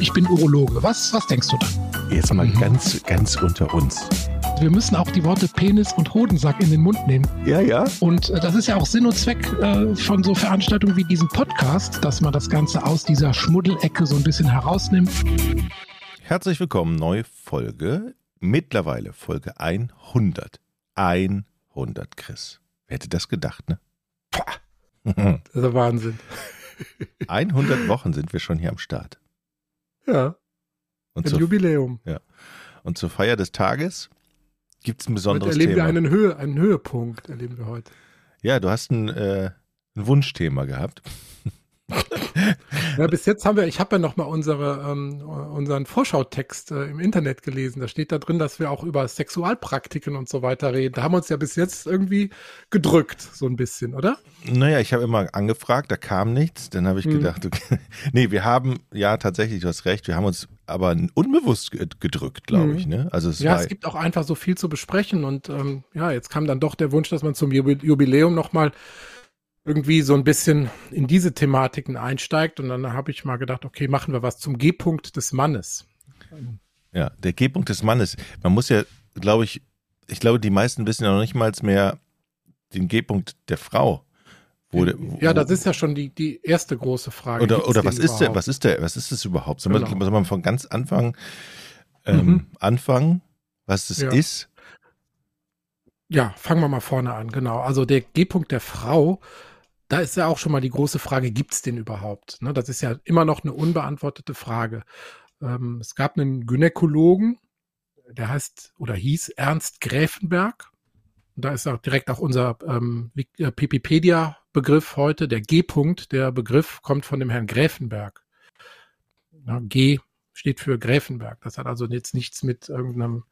ich bin Urologe. Was, was denkst du dann? Jetzt mal ganz, ganz unter uns. Wir müssen auch die Worte Penis und Hodensack in den Mund nehmen. Ja, ja. Und äh, das ist ja auch Sinn und Zweck äh, von so Veranstaltungen wie diesem Podcast, dass man das Ganze aus dieser Schmuddelecke so ein bisschen herausnimmt. Herzlich willkommen, neue Folge. Mittlerweile Folge 100. 100, Chris. Wer hätte das gedacht, ne? Das ist der Wahnsinn. 100 Wochen sind wir schon hier am Start. Ja. Und Ein zur, Jubiläum. und zur Feier des Tages gibt es ein Heute besonderes erleben Thema. wir einen, Höhe, einen Höhepunkt, erleben wir heute. ja, du hast ein, äh, ein Wunschthema gehabt. Ja, bis jetzt haben wir, ich habe ja nochmal unsere, ähm, unseren Vorschautext äh, im Internet gelesen. Da steht da drin, dass wir auch über Sexualpraktiken und so weiter reden. Da haben wir uns ja bis jetzt irgendwie gedrückt, so ein bisschen, oder? Naja, ich habe immer angefragt, da kam nichts. Dann habe ich Hm. gedacht, okay. nee, wir haben, ja, tatsächlich, du hast recht, wir haben uns aber unbewusst ge- gedrückt, glaube Mhm. ich. Ne? Also es Ja, war, es gibt auch einfach so viel zu besprechen und ähm, ja, jetzt kam dann doch der Wunsch, dass man zum Jubi- Jubiläum nochmal irgendwie so ein bisschen in diese Thematiken einsteigt und dann habe ich mal gedacht, okay, machen wir was zum G-Punkt des Mannes. ja, der G-Punkt des Mannes. Man muss ja, glaube ich, ich glaube, die meisten wissen ja noch nicht mal mehr den G-Punkt der Frau. Wo, wo, Ja, das ist ja schon die, die erste große Frage. oder, oder was ist der, was ist der, was ist das überhaupt? Soll, Genau. man, soll man von ganz Anfang ähm, Mhm. anfangen, was das Ja. ist? Ja, fangen wir mal vorne an, genau. Also der G-Punkt der Frau, da ist ja auch schon mal die große Frage, gibt's den überhaupt? Ne, das ist ja immer noch eine unbeantwortete Frage. Ähm, es gab einen Gynäkologen, der heißt oder hieß Ernst Gräfenberg. Und da ist auch direkt auch unser ähm, Wik- äh, heute, der G-Punkt, der Begriff kommt von dem Herrn Gräfenberg. Ja, G steht für Gräfenberg. Das hat also jetzt nichts mit irgendeinem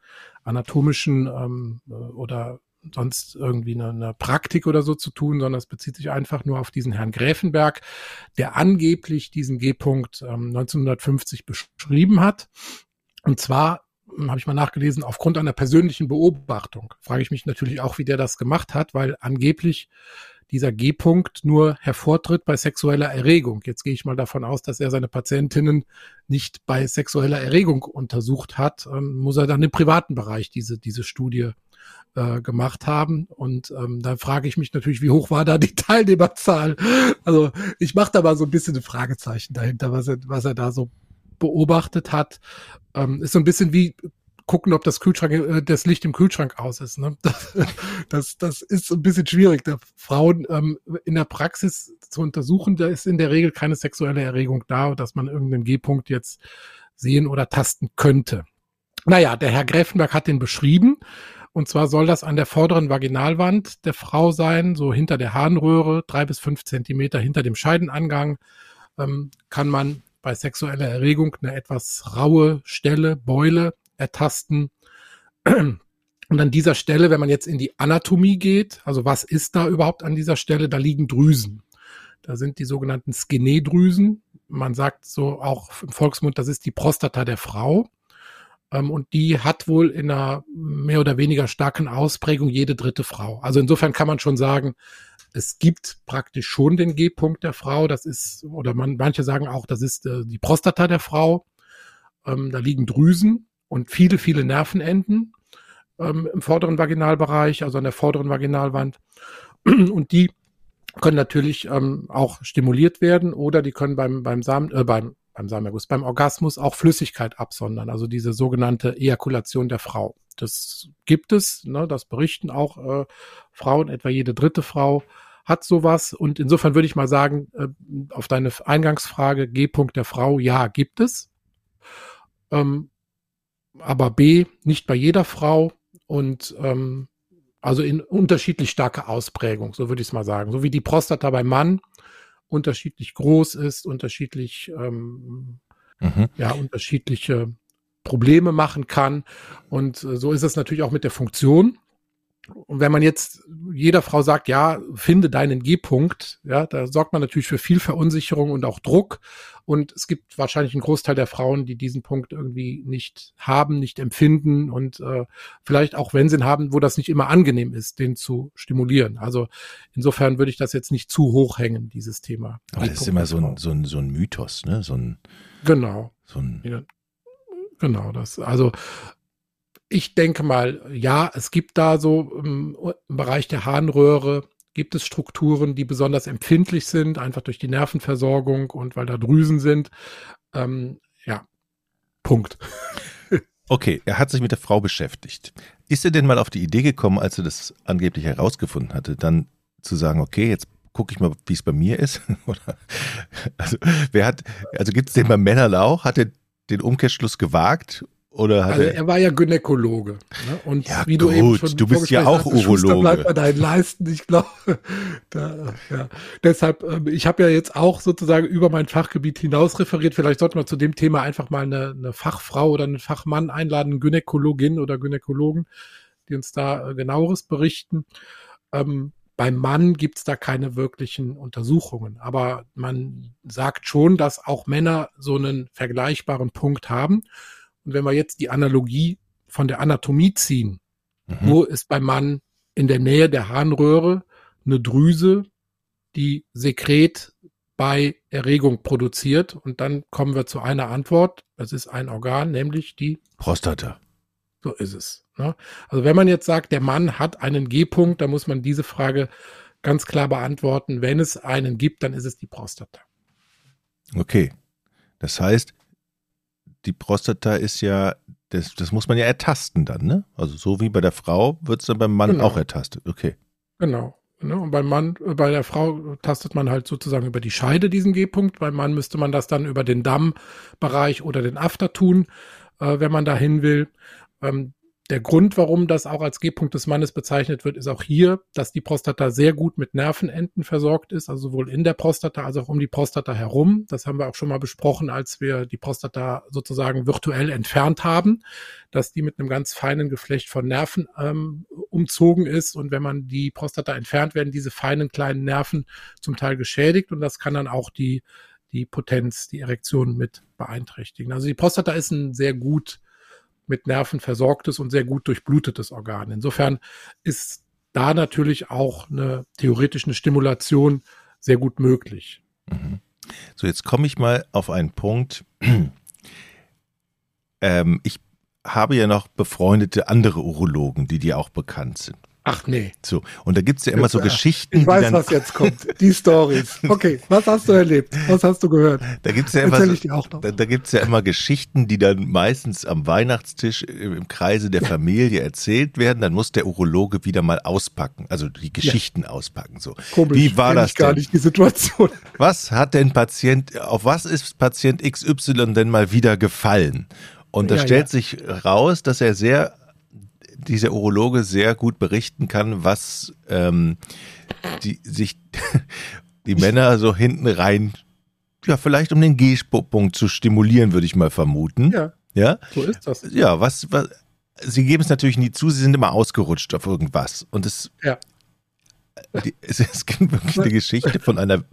anatomischen ähm, äh, oder sonst irgendwie eine, eine Praktik oder so zu tun, sondern es bezieht sich einfach nur auf diesen Herrn Gräfenberg, der angeblich diesen G-Punkt ähm, 1950 beschrieben hat. Und zwar hm, habe ich mal nachgelesen, aufgrund einer persönlichen Beobachtung. Frage ich mich natürlich auch, wie der das gemacht hat, weil angeblich dieser G-Punkt nur hervortritt bei sexueller Erregung. Jetzt gehe ich mal davon aus, dass er seine Patientinnen nicht bei sexueller Erregung untersucht hat. Ähm, muss er dann im privaten Bereich diese, diese Studie äh, gemacht haben. Und ähm, da frage ich mich natürlich, wie hoch war da die Teilnehmerzahl? Also ich mache da mal so ein bisschen ein Fragezeichen dahinter, was er, was er da so beobachtet hat. Ähm, ist so ein bisschen wie gucken, ob das Kühlschrank, äh, das Licht im Kühlschrank aus ist. Ne? Das, das, das ist ein bisschen schwierig, da Frauen ähm, in der Praxis zu untersuchen. Da ist in der Regel keine sexuelle Erregung da, dass man irgendeinen G-Punkt jetzt sehen oder tasten könnte. Naja, der Herr Gräfenberg hat den beschrieben. Und zwar soll das an der vorderen Vaginalwand der Frau sein, so hinter der Harnröhre, drei bis fünf Zentimeter hinter dem Scheidenangang, ähm, kann man bei sexueller Erregung eine etwas raue Stelle, Beule ertasten. Und an dieser Stelle, wenn man jetzt in die Anatomie geht, also was ist da überhaupt an dieser Stelle? Da liegen Drüsen. Da sind die sogenannten Skené-Drüsen. Man sagt so auch im Volksmund, das ist die Prostata der Frau. Ähm, und die hat wohl in einer mehr oder weniger starken Ausprägung jede dritte Frau. Also insofern kann man schon sagen, es gibt praktisch schon den G-Punkt der Frau. Das ist, oder man, manche sagen auch, das ist äh, die Prostata der Frau. Ähm, da liegen Drüsen und viele, viele Nervenenden ähm, im vorderen Vaginalbereich, also an der vorderen Vaginalwand. Und die können natürlich ähm, auch stimuliert werden oder die können beim, beim Samen, äh, beim, beim Samenerguss, beim Orgasmus auch Flüssigkeit absondern, also diese sogenannte Ejakulation der Frau. Das gibt es, ne, das berichten auch äh, Frauen, etwa jede dritte Frau hat sowas. Und insofern würde ich mal sagen, äh, auf deine Eingangsfrage, G-Punkt der Frau, ja, gibt es. Ähm, aber B, nicht bei jeder Frau und ähm, also in unterschiedlich starke Ausprägung, so würde ich es mal sagen. So wie die Prostata beim Mann unterschiedlich groß ist, unterschiedlich, ähm, Mhm. ja, unterschiedliche Probleme machen kann. Und äh, so ist es natürlich auch mit der Funktion. Und wenn man jetzt jeder Frau sagt, ja, finde deinen G-Punkt, ja, da sorgt man natürlich für viel Verunsicherung und auch Druck. Und es gibt wahrscheinlich einen Großteil der Frauen, die diesen Punkt irgendwie nicht haben, nicht empfinden und äh, vielleicht auch, wenn sie ihn haben, wo das nicht immer angenehm ist, den zu stimulieren. Also insofern würde ich das jetzt nicht zu hoch hängen, dieses Thema. Aber das ist immer so ein, so, ein, so ein Mythos, ne? So ein, genau. So ein ja, genau, das, also ich denke mal, ja, es gibt da so im, im, Bereich der Harnröhre gibt es Strukturen, die besonders empfindlich sind, einfach durch die Nervenversorgung und weil da Drüsen sind. Ähm, ja, Punkt. Okay, er hat sich mit der Frau beschäftigt. Ist er denn mal auf die Idee gekommen, als er das angeblich herausgefunden hatte, dann zu sagen, okay, jetzt gucke ich mal, wie es bei mir ist? Oder, also, wer hat, also gibt es den bei Männern auch? Hat er den Umkehrschluss gewagt oder also er war ja Gynäkologe. Ne? Und ja, wie du gut, eben schon du bist ja auch hast, Urologe. bleibt bei deinen Leisten, ich glaube. Da, ja. Deshalb, ähm, ich habe ja jetzt auch sozusagen über mein Fachgebiet hinaus referiert. Vielleicht sollten wir zu dem Thema einfach mal eine, eine Fachfrau oder einen Fachmann einladen, Gynäkologin oder Gynäkologen, die uns da äh, genaueres berichten. Ähm, beim Mann gibt's da keine wirklichen Untersuchungen, aber man sagt schon, dass auch Männer so einen vergleichbaren Punkt haben. Und wenn wir jetzt die Analogie von der Anatomie ziehen, mhm. wo ist beim Mann in der Nähe der Harnröhre eine Drüse, die Sekret bei Erregung produziert. Und dann kommen wir zu einer Antwort. Es ist ein Organ, nämlich die Prostata. So ist es. Ne? Also wenn man jetzt sagt, der Mann hat einen G-Punkt, dann muss man diese Frage ganz klar beantworten. Wenn es einen gibt, dann ist es die Prostata. Okay. Das heißt, die Prostata ist ja, das, das muss man ja ertasten dann, ne? Also so wie bei der Frau wird es dann beim Mann genau. auch ertastet. Okay. Genau. Ne? Und beim Mann, äh, bei der Frau tastet man halt sozusagen über die Scheide diesen G-Punkt. Beim Mann müsste man das dann über den Dammbereich oder den After tun, äh, wenn man dahin will. Ähm, der Grund, warum das auch als G-Punkt des Mannes bezeichnet wird, ist auch hier, dass die Prostata sehr gut mit Nervenenden versorgt ist, also sowohl in der Prostata als auch um die Prostata herum. Das haben wir auch schon mal besprochen, als wir die Prostata sozusagen virtuell entfernt haben, dass die mit einem ganz feinen Geflecht von Nerven ähm, umzogen ist. Und wenn man die Prostata entfernt, werden diese feinen kleinen Nerven zum Teil geschädigt und das kann dann auch die, die Potenz, die Erektion mit beeinträchtigen. Also die Prostata ist ein sehr gut mit Nerven versorgtes und sehr gut durchblutetes Organ. Insofern ist da natürlich auch eine theoretische Stimulation sehr gut möglich. Mhm. So, jetzt komme ich mal auf einen Punkt. Ähm, ich habe ja noch befreundete andere Urologen, die dir auch bekannt sind. Ach nee. So, und da gibt's ja immer so Geschichten. Ich weiß, was jetzt kommt. Die Stories. Okay, was hast du erlebt? Was hast du gehört? Da gibt's ja immer, da, da, gibt's ja immer Geschichten, die dann meistens am Weihnachtstisch im Kreise der ja. Familie erzählt werden. Dann muss der Urologe wieder mal auspacken, also die Geschichten ja. auspacken. So, Komisch, wie war das gar denn? nicht die Situation? Was hat denn Patient, auf was ist Patient XY denn mal wieder gefallen? Und da ja, stellt sich raus, dass er sehr dieser Urologe sehr gut berichten kann, was ähm, die, sich die Männer so hinten rein, ja, vielleicht um den G-Punkt zu stimulieren, würde ich mal vermuten. Ja. Ja. So ist das. Ja, was, was sie geben es natürlich nie zu, sie sind immer ausgerutscht auf irgendwas. Und es, ja. Die, es, es gibt wirklich eine Geschichte von einer,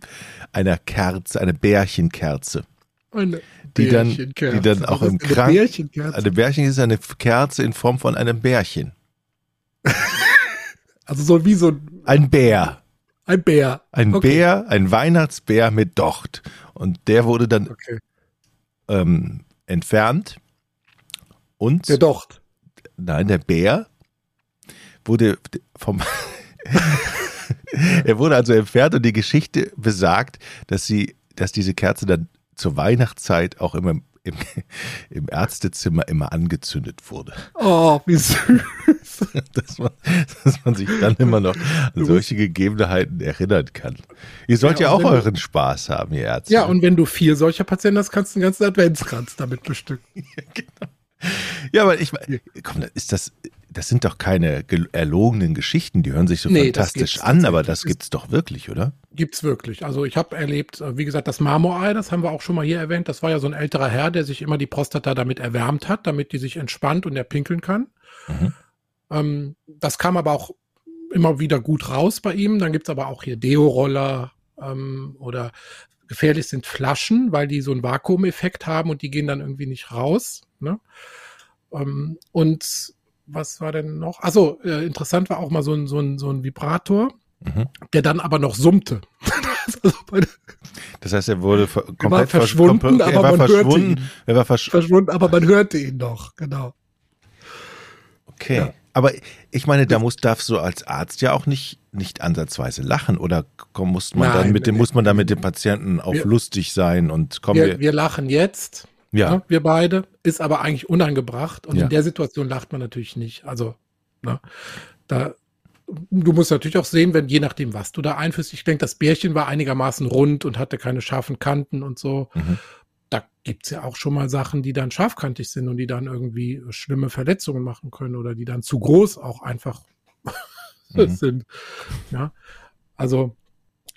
einer Kerze, einer Bärchenkerze. Eine die dann, die dann auch im Krank. Eine Bärchenkerze. Eine Bärchen ist eine Kerze in Form von einem Bärchen. also so wie so ein. Ein Bär. Ein Bär. Ein okay. Bär, ein Weihnachtsbär mit Docht. Und der wurde dann okay. ähm, entfernt. Und. Der Docht. Nein, der Bär wurde vom. er wurde also entfernt und die Geschichte besagt, dass sie, dass diese Kerze dann zur Weihnachtszeit auch immer im, im Ärztezimmer immer angezündet wurde. Oh, wie süß. dass, man, dass man sich dann immer noch an solche Gegebenheiten erinnern kann. Ihr sollt ja, ja auch euren du, Spaß haben, ihr Ärzte. Ja, und wenn du vier solcher Patienten hast, kannst du einen ganzen Adventskranz damit bestücken. ja, genau. Ja, aber ich meine, komm, ist das, das sind doch keine erlogenen Geschichten, die hören sich so nee, fantastisch an, aber das gibt's doch wirklich, oder? Gibt's wirklich. Also ich habe erlebt, äh, wie gesagt, das Marmorei, das haben wir auch schon mal hier erwähnt, das war ja so ein älterer Herr, der sich immer die Prostata damit erwärmt hat, damit die sich entspannt und er pinkeln kann. Mhm. Ähm, das kam aber auch immer wieder gut raus bei ihm. Dann gibt's aber auch hier Deo-Roller ähm, oder gefährlich sind Flaschen, weil die so einen Vakuumeffekt haben und die gehen dann irgendwie nicht raus. Ne? Ähm, und was war denn noch? Also äh, interessant war auch mal so ein, so ein, so ein Vibrator, mhm. der dann aber noch summte. das heißt, er wurde komplett verschwunden, versch aber man hörte ihn. Er war versch verschwunden, aber man hörte ihn noch, genau. Okay. Ja. Aber ich meine, da muss, darfst du als Arzt ja auch nicht, nicht ansatzweise lachen oder muss man Nein, dann mit dem, muss man da mit dem Patienten auch wir, lustig sein und kommen wir, wir, wir lachen jetzt. Ja. Ne, wir beide, ist aber eigentlich unangebracht und ja. in der Situation lacht man natürlich nicht. Also, ne, da, du musst natürlich auch sehen, wenn je nachdem, was du da einführst. Ich denke, das Bärchen war einigermaßen rund und hatte keine scharfen Kanten und so. Mhm da gibt's ja auch schon mal Sachen, die dann scharfkantig sind und die dann irgendwie schlimme Verletzungen machen können oder die dann zu groß auch einfach mhm. sind. Ja, also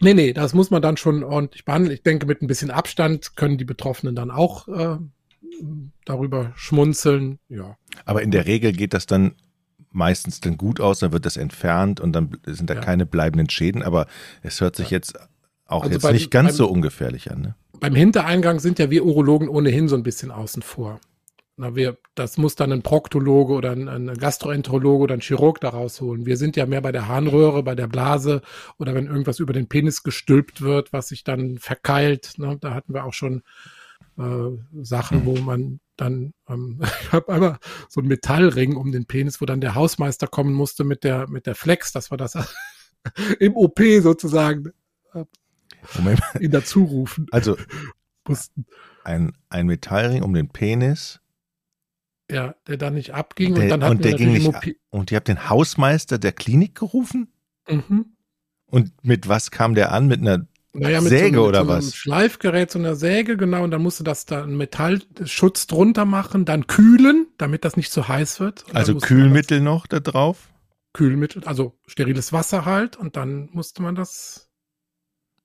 nee, nee, das muss man dann schon ordentlich behandeln. Ich denke, mit ein bisschen Abstand können die Betroffenen dann auch äh, darüber schmunzeln. Ja. Aber in der Regel geht das dann meistens dann gut aus, dann wird das entfernt und dann sind da ja. keine bleibenden Schäden. Aber es hört sich ja. jetzt auch also jetzt beim, nicht ganz beim, so ungefährlich an. Ne? beim Hintereingang sind ja wir Urologen ohnehin so ein bisschen außen vor. Na, wir, das muss dann ein Proktologe oder ein, ein Gastroenterologe oder ein Chirurg da rausholen. Wir sind ja mehr bei der Harnröhre, bei der Blase oder wenn irgendwas über den Penis gestülpt wird, was sich dann verkeilt. Ne? Da hatten wir auch schon äh, Sachen, wo man dann, ähm, ich habe einmal so einen Metallring um den Penis, wo dann der Hausmeister kommen musste mit der, mit der Flex, das war das im OP sozusagen. Moment. ihn dazu rufen. Also ein, ein Metallring um den Penis. Ja, der dann nicht abging der, und dann hat und der ging nicht. Und ihr habt den Hausmeister der Klinik gerufen? Mhm. Und mit was kam der an? Mit einer naja, mit Säge so, mit oder so was? Schleifgerät, so einer Säge, genau. Und dann musste das da einen Metallschutz drunter machen, dann kühlen, damit das nicht zu so heiß wird. Und also Kühlmittel noch da drauf? Kühlmittel, also steriles Wasser halt. Und dann musste man das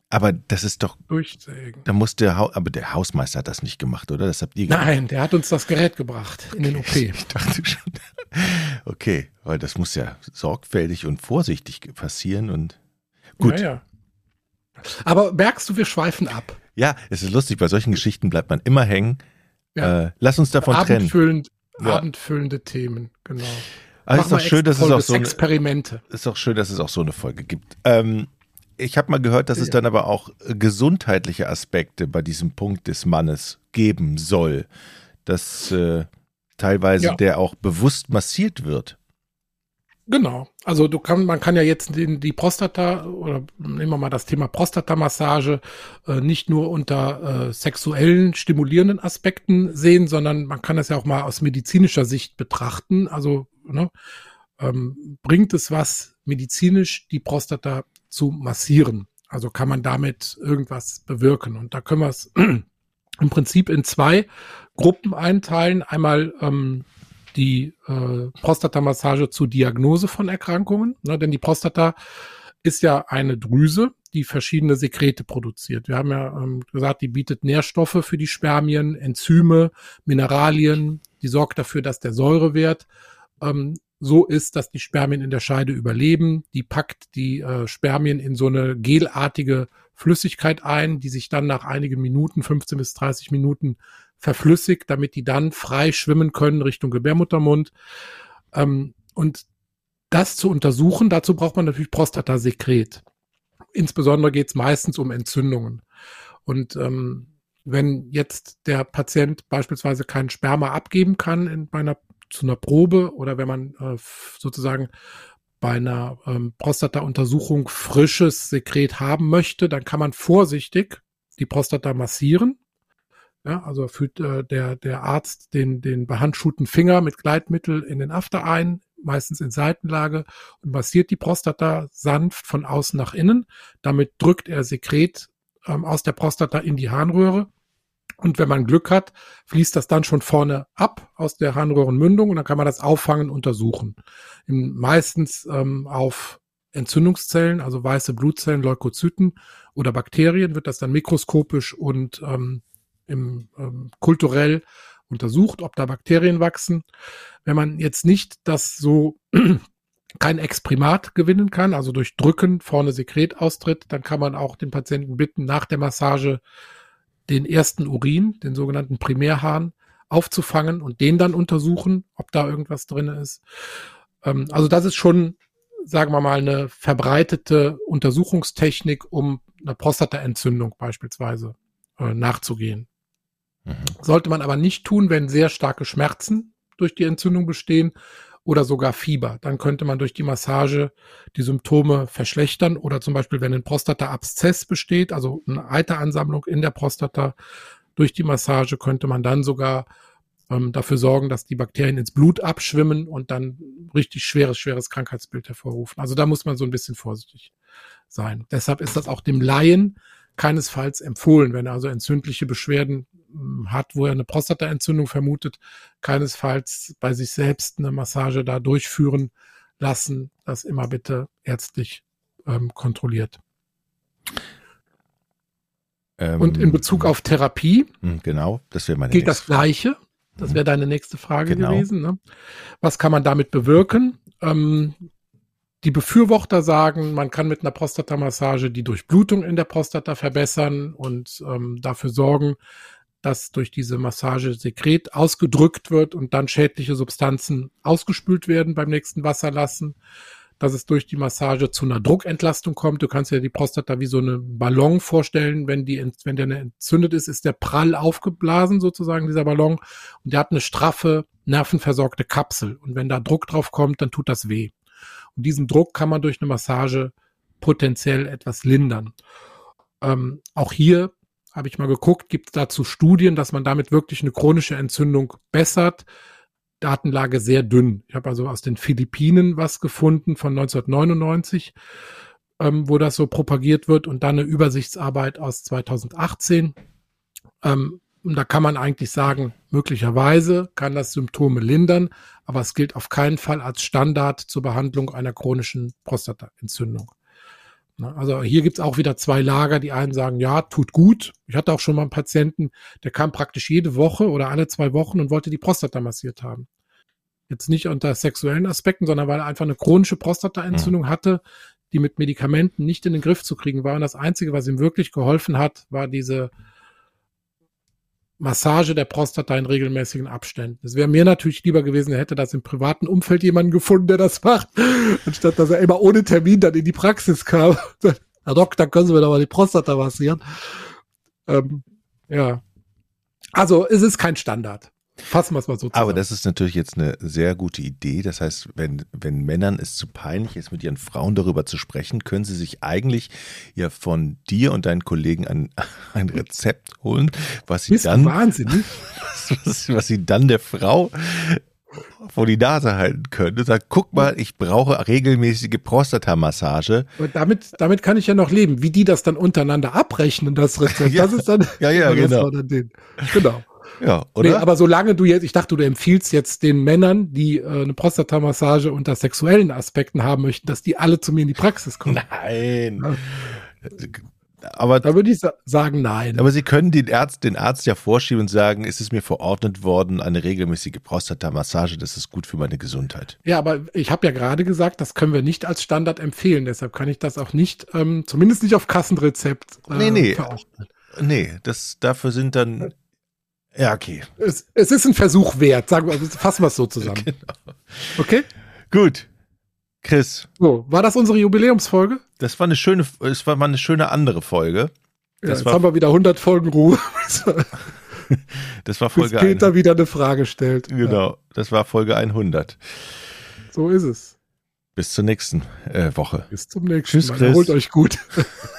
aber das ist doch. Durchsägen. Da muss der, ha aber der Hausmeister hat das nicht gemacht, oder? Das habt ihr gemacht. Nein, der hat uns das Gerät gebracht okay. in den OP. Ich dachte schon. Okay, weil das muss ja sorgfältig und vorsichtig passieren und gut. Ja, ja. Aber merkst du, wir schweifen ab. Ja, es ist lustig, bei solchen Geschichten bleibt man immer hängen. Ja. Äh, lass uns davon abendfüllend, trennen. Abendfüllende Themen, genau. Also ist doch schön, dass es auch so eine, Experimente. Ist doch schön, dass es auch so eine Folge gibt. Ähm, ich habe mal gehört, dass ja. es dann aber auch gesundheitliche Aspekte bei diesem Punkt des Mannes geben soll, dass äh, teilweise ja. der auch bewusst massiert wird. Genau. Also du kann, man kann ja jetzt den, die Prostata oder nehmen wir mal das Thema Prostatamassage äh, nicht nur unter äh, sexuellen stimulierenden Aspekten sehen, sondern man kann es ja auch mal aus medizinischer Sicht betrachten. Also ne, ähm, bringt es was medizinisch, die Prostata zu massieren. Also kann man damit irgendwas bewirken. Und da können wir es im Prinzip in zwei Gruppen einteilen. Einmal ähm, die äh, Prostatamassage zur Diagnose von Erkrankungen, ne, denn die Prostata ist ja eine Drüse, die verschiedene Sekrete produziert. Wir haben ja ähm, gesagt, die bietet Nährstoffe für die Spermien, Enzyme, Mineralien, die sorgt dafür, dass der Säurewert ähm, so ist, dass die Spermien in der Scheide überleben. Die packt die äh, Spermien in so eine gelartige Flüssigkeit ein, die sich dann nach einigen Minuten, 15 bis 30 Minuten, verflüssigt, damit die dann frei schwimmen können Richtung Gebärmuttermund. Ähm, und das zu untersuchen, dazu braucht man natürlich Prostatasekret. Insbesondere geht es meistens um Entzündungen. Und ähm, wenn jetzt der Patient beispielsweise keinen Sperma abgeben kann in, bei einer zu einer Probe oder wenn man äh, sozusagen bei einer ähm, Prostata-Untersuchung frisches Sekret haben möchte, dann kann man vorsichtig die Prostata massieren. Ja, also führt äh, der, der Arzt den, den behandschuhten Finger mit Gleitmittel in den After ein, meistens in Seitenlage, und massiert die Prostata sanft von außen nach innen. Damit drückt er Sekret ähm, aus der Prostata in die Harnröhre und wenn man Glück hat, fließt das dann schon vorne ab aus der Harnröhrenmündung und dann kann man das auffangen, untersuchen. Im, meistens ähm, auf Entzündungszellen, also weiße Blutzellen, Leukozyten oder Bakterien wird das dann mikroskopisch und ähm, im, ähm, kulturell untersucht, ob da Bakterien wachsen. Wenn man jetzt nicht das so kein Exprimat gewinnen kann, also durch Drücken vorne Sekret austritt, dann kann man auch den Patienten bitten, nach der Massage den ersten Urin, den sogenannten Primärhahn, aufzufangen und den dann untersuchen, ob da irgendwas drin ist. Ähm, also das ist schon, sagen wir mal, eine verbreitete Untersuchungstechnik, um einer Prostataentzündung beispielsweise äh, nachzugehen. Mhm. Sollte man aber nicht tun, wenn sehr starke Schmerzen durch die Entzündung bestehen oder sogar Fieber. Dann könnte man durch die Massage die Symptome verschlechtern oder zum Beispiel, wenn ein Prostataabszess besteht, also eine Eiteransammlung in der Prostata, durch die Massage könnte man dann sogar ähm, dafür sorgen, dass die Bakterien ins Blut abschwimmen und dann richtig schweres, schweres Krankheitsbild hervorrufen. Also da muss man so ein bisschen vorsichtig sein. Deshalb ist das auch dem Laien keinesfalls empfohlen, wenn er also entzündliche Beschwerden hat, wo er eine Prostataentzündung vermutet, keinesfalls bei sich selbst eine Massage da durchführen lassen. Das immer bitte ärztlich ähm, kontrolliert. Ähm, Und in Bezug auf Therapie, hm, genau, das wäre meine gilt das Gleiche. Das wäre deine nächste Frage genau. gewesen. Ne? Was kann man damit bewirken? Ähm, die Befürworter sagen, man kann mit einer Prostatamassage die Durchblutung in der Prostata verbessern und ähm, dafür sorgen, dass durch diese Massage Sekret ausgedrückt wird und dann schädliche Substanzen ausgespült werden beim nächsten Wasserlassen. Dass es durch die Massage zu einer Druckentlastung kommt. Du kannst dir die Prostata wie so eine Ballon vorstellen. Wenn die, wenn der entzündet ist, ist der prall aufgeblasen sozusagen, dieser Ballon. Und der hat eine straffe, nervenversorgte Kapsel. Und wenn da Druck drauf kommt, dann tut das weh. Und diesen Druck kann man durch eine Massage potenziell etwas lindern. Ähm, auch hier habe ich mal geguckt, gibt es dazu Studien, dass man damit wirklich eine chronische Entzündung bessert. Datenlage sehr dünn. Ich habe also aus den Philippinen was gefunden von 1999, ähm, wo das so propagiert wird und dann eine Übersichtsarbeit aus 2018. Ähm, und da kann man eigentlich sagen, möglicherweise kann das Symptome lindern, aber es gilt auf keinen Fall als Standard zur Behandlung einer chronischen Prostataentzündung. Also hier gibt's auch wieder zwei Lager. Die einen sagen, ja, tut gut. Ich hatte auch schon mal einen Patienten, der kam praktisch jede Woche oder alle zwei Wochen und wollte die Prostata massiert haben. Jetzt nicht unter sexuellen Aspekten, sondern weil er einfach eine chronische Prostataentzündung mhm. hatte, die mit Medikamenten nicht in den Griff zu kriegen war. Und das Einzige, was ihm wirklich geholfen hat, war diese Massage der Prostata in regelmäßigen Abständen. Es wäre mir natürlich lieber gewesen, er hätte das im privaten Umfeld jemanden gefunden, der das macht, anstatt dass er immer ohne Termin dann in die Praxis kam. Herr Doktor, können Sie mir doch mal die Prostata massieren. Ähm, ja. Also es ist kein Standard. Fassen wir es mal so zusammen. Aber das ist natürlich jetzt eine sehr gute Idee. Das heißt, wenn, wenn Männern es zu peinlich ist, mit ihren Frauen darüber zu sprechen, können sie sich eigentlich ja von dir und deinen Kollegen ein, ein Rezept holen, was sie Bist dann. Wahnsinnig. Was, was sie dann der Frau vor die Nase halten können und sagt, guck mal, ich brauche regelmäßige Prostatamassage. Und damit, damit kann ich ja noch leben. Wie die das dann untereinander abrechnen, das Rezept, ja, das ist dann, ja, ja, genau. Dann genau. Ja, oder? Nee, aber solange du jetzt, ich dachte, du empfiehlst jetzt den Männern, die äh, eine Prostatamassage unter sexuellen Aspekten haben möchten, dass die alle zu mir in die Praxis kommen. Nein. Ja. Aber, da würde ich sagen, nein. Aber Sie können den Arzt, den Arzt ja vorschieben und sagen, es ist mir verordnet worden, eine regelmäßige Prostatamassage, das ist gut für meine Gesundheit. Ja, aber ich habe ja gerade gesagt, das können wir nicht als Standard empfehlen. Deshalb kann ich das auch nicht, ähm, zumindest nicht auf Kassenrezept äh, nee, nee. verordnen. Nee, das, dafür sind dann ja, okay. Es, es ist ein Versuch wert, sagen wir, fassen wir es so zusammen. Genau. Okay? Gut. Chris. So, war das unsere Jubiläumsfolge? Das war eine schöne, es war mal eine schöne andere Folge. Das ja, jetzt war, haben wir wieder 100 Folgen Ruhe. das war Folge Bis Peter 100. wieder eine Frage stellt. Genau, ja. das war Folge 100. So ist es. Bis zur nächsten äh, Woche. Bis zum nächsten Tschüss, Mal. Chris. Holt euch gut.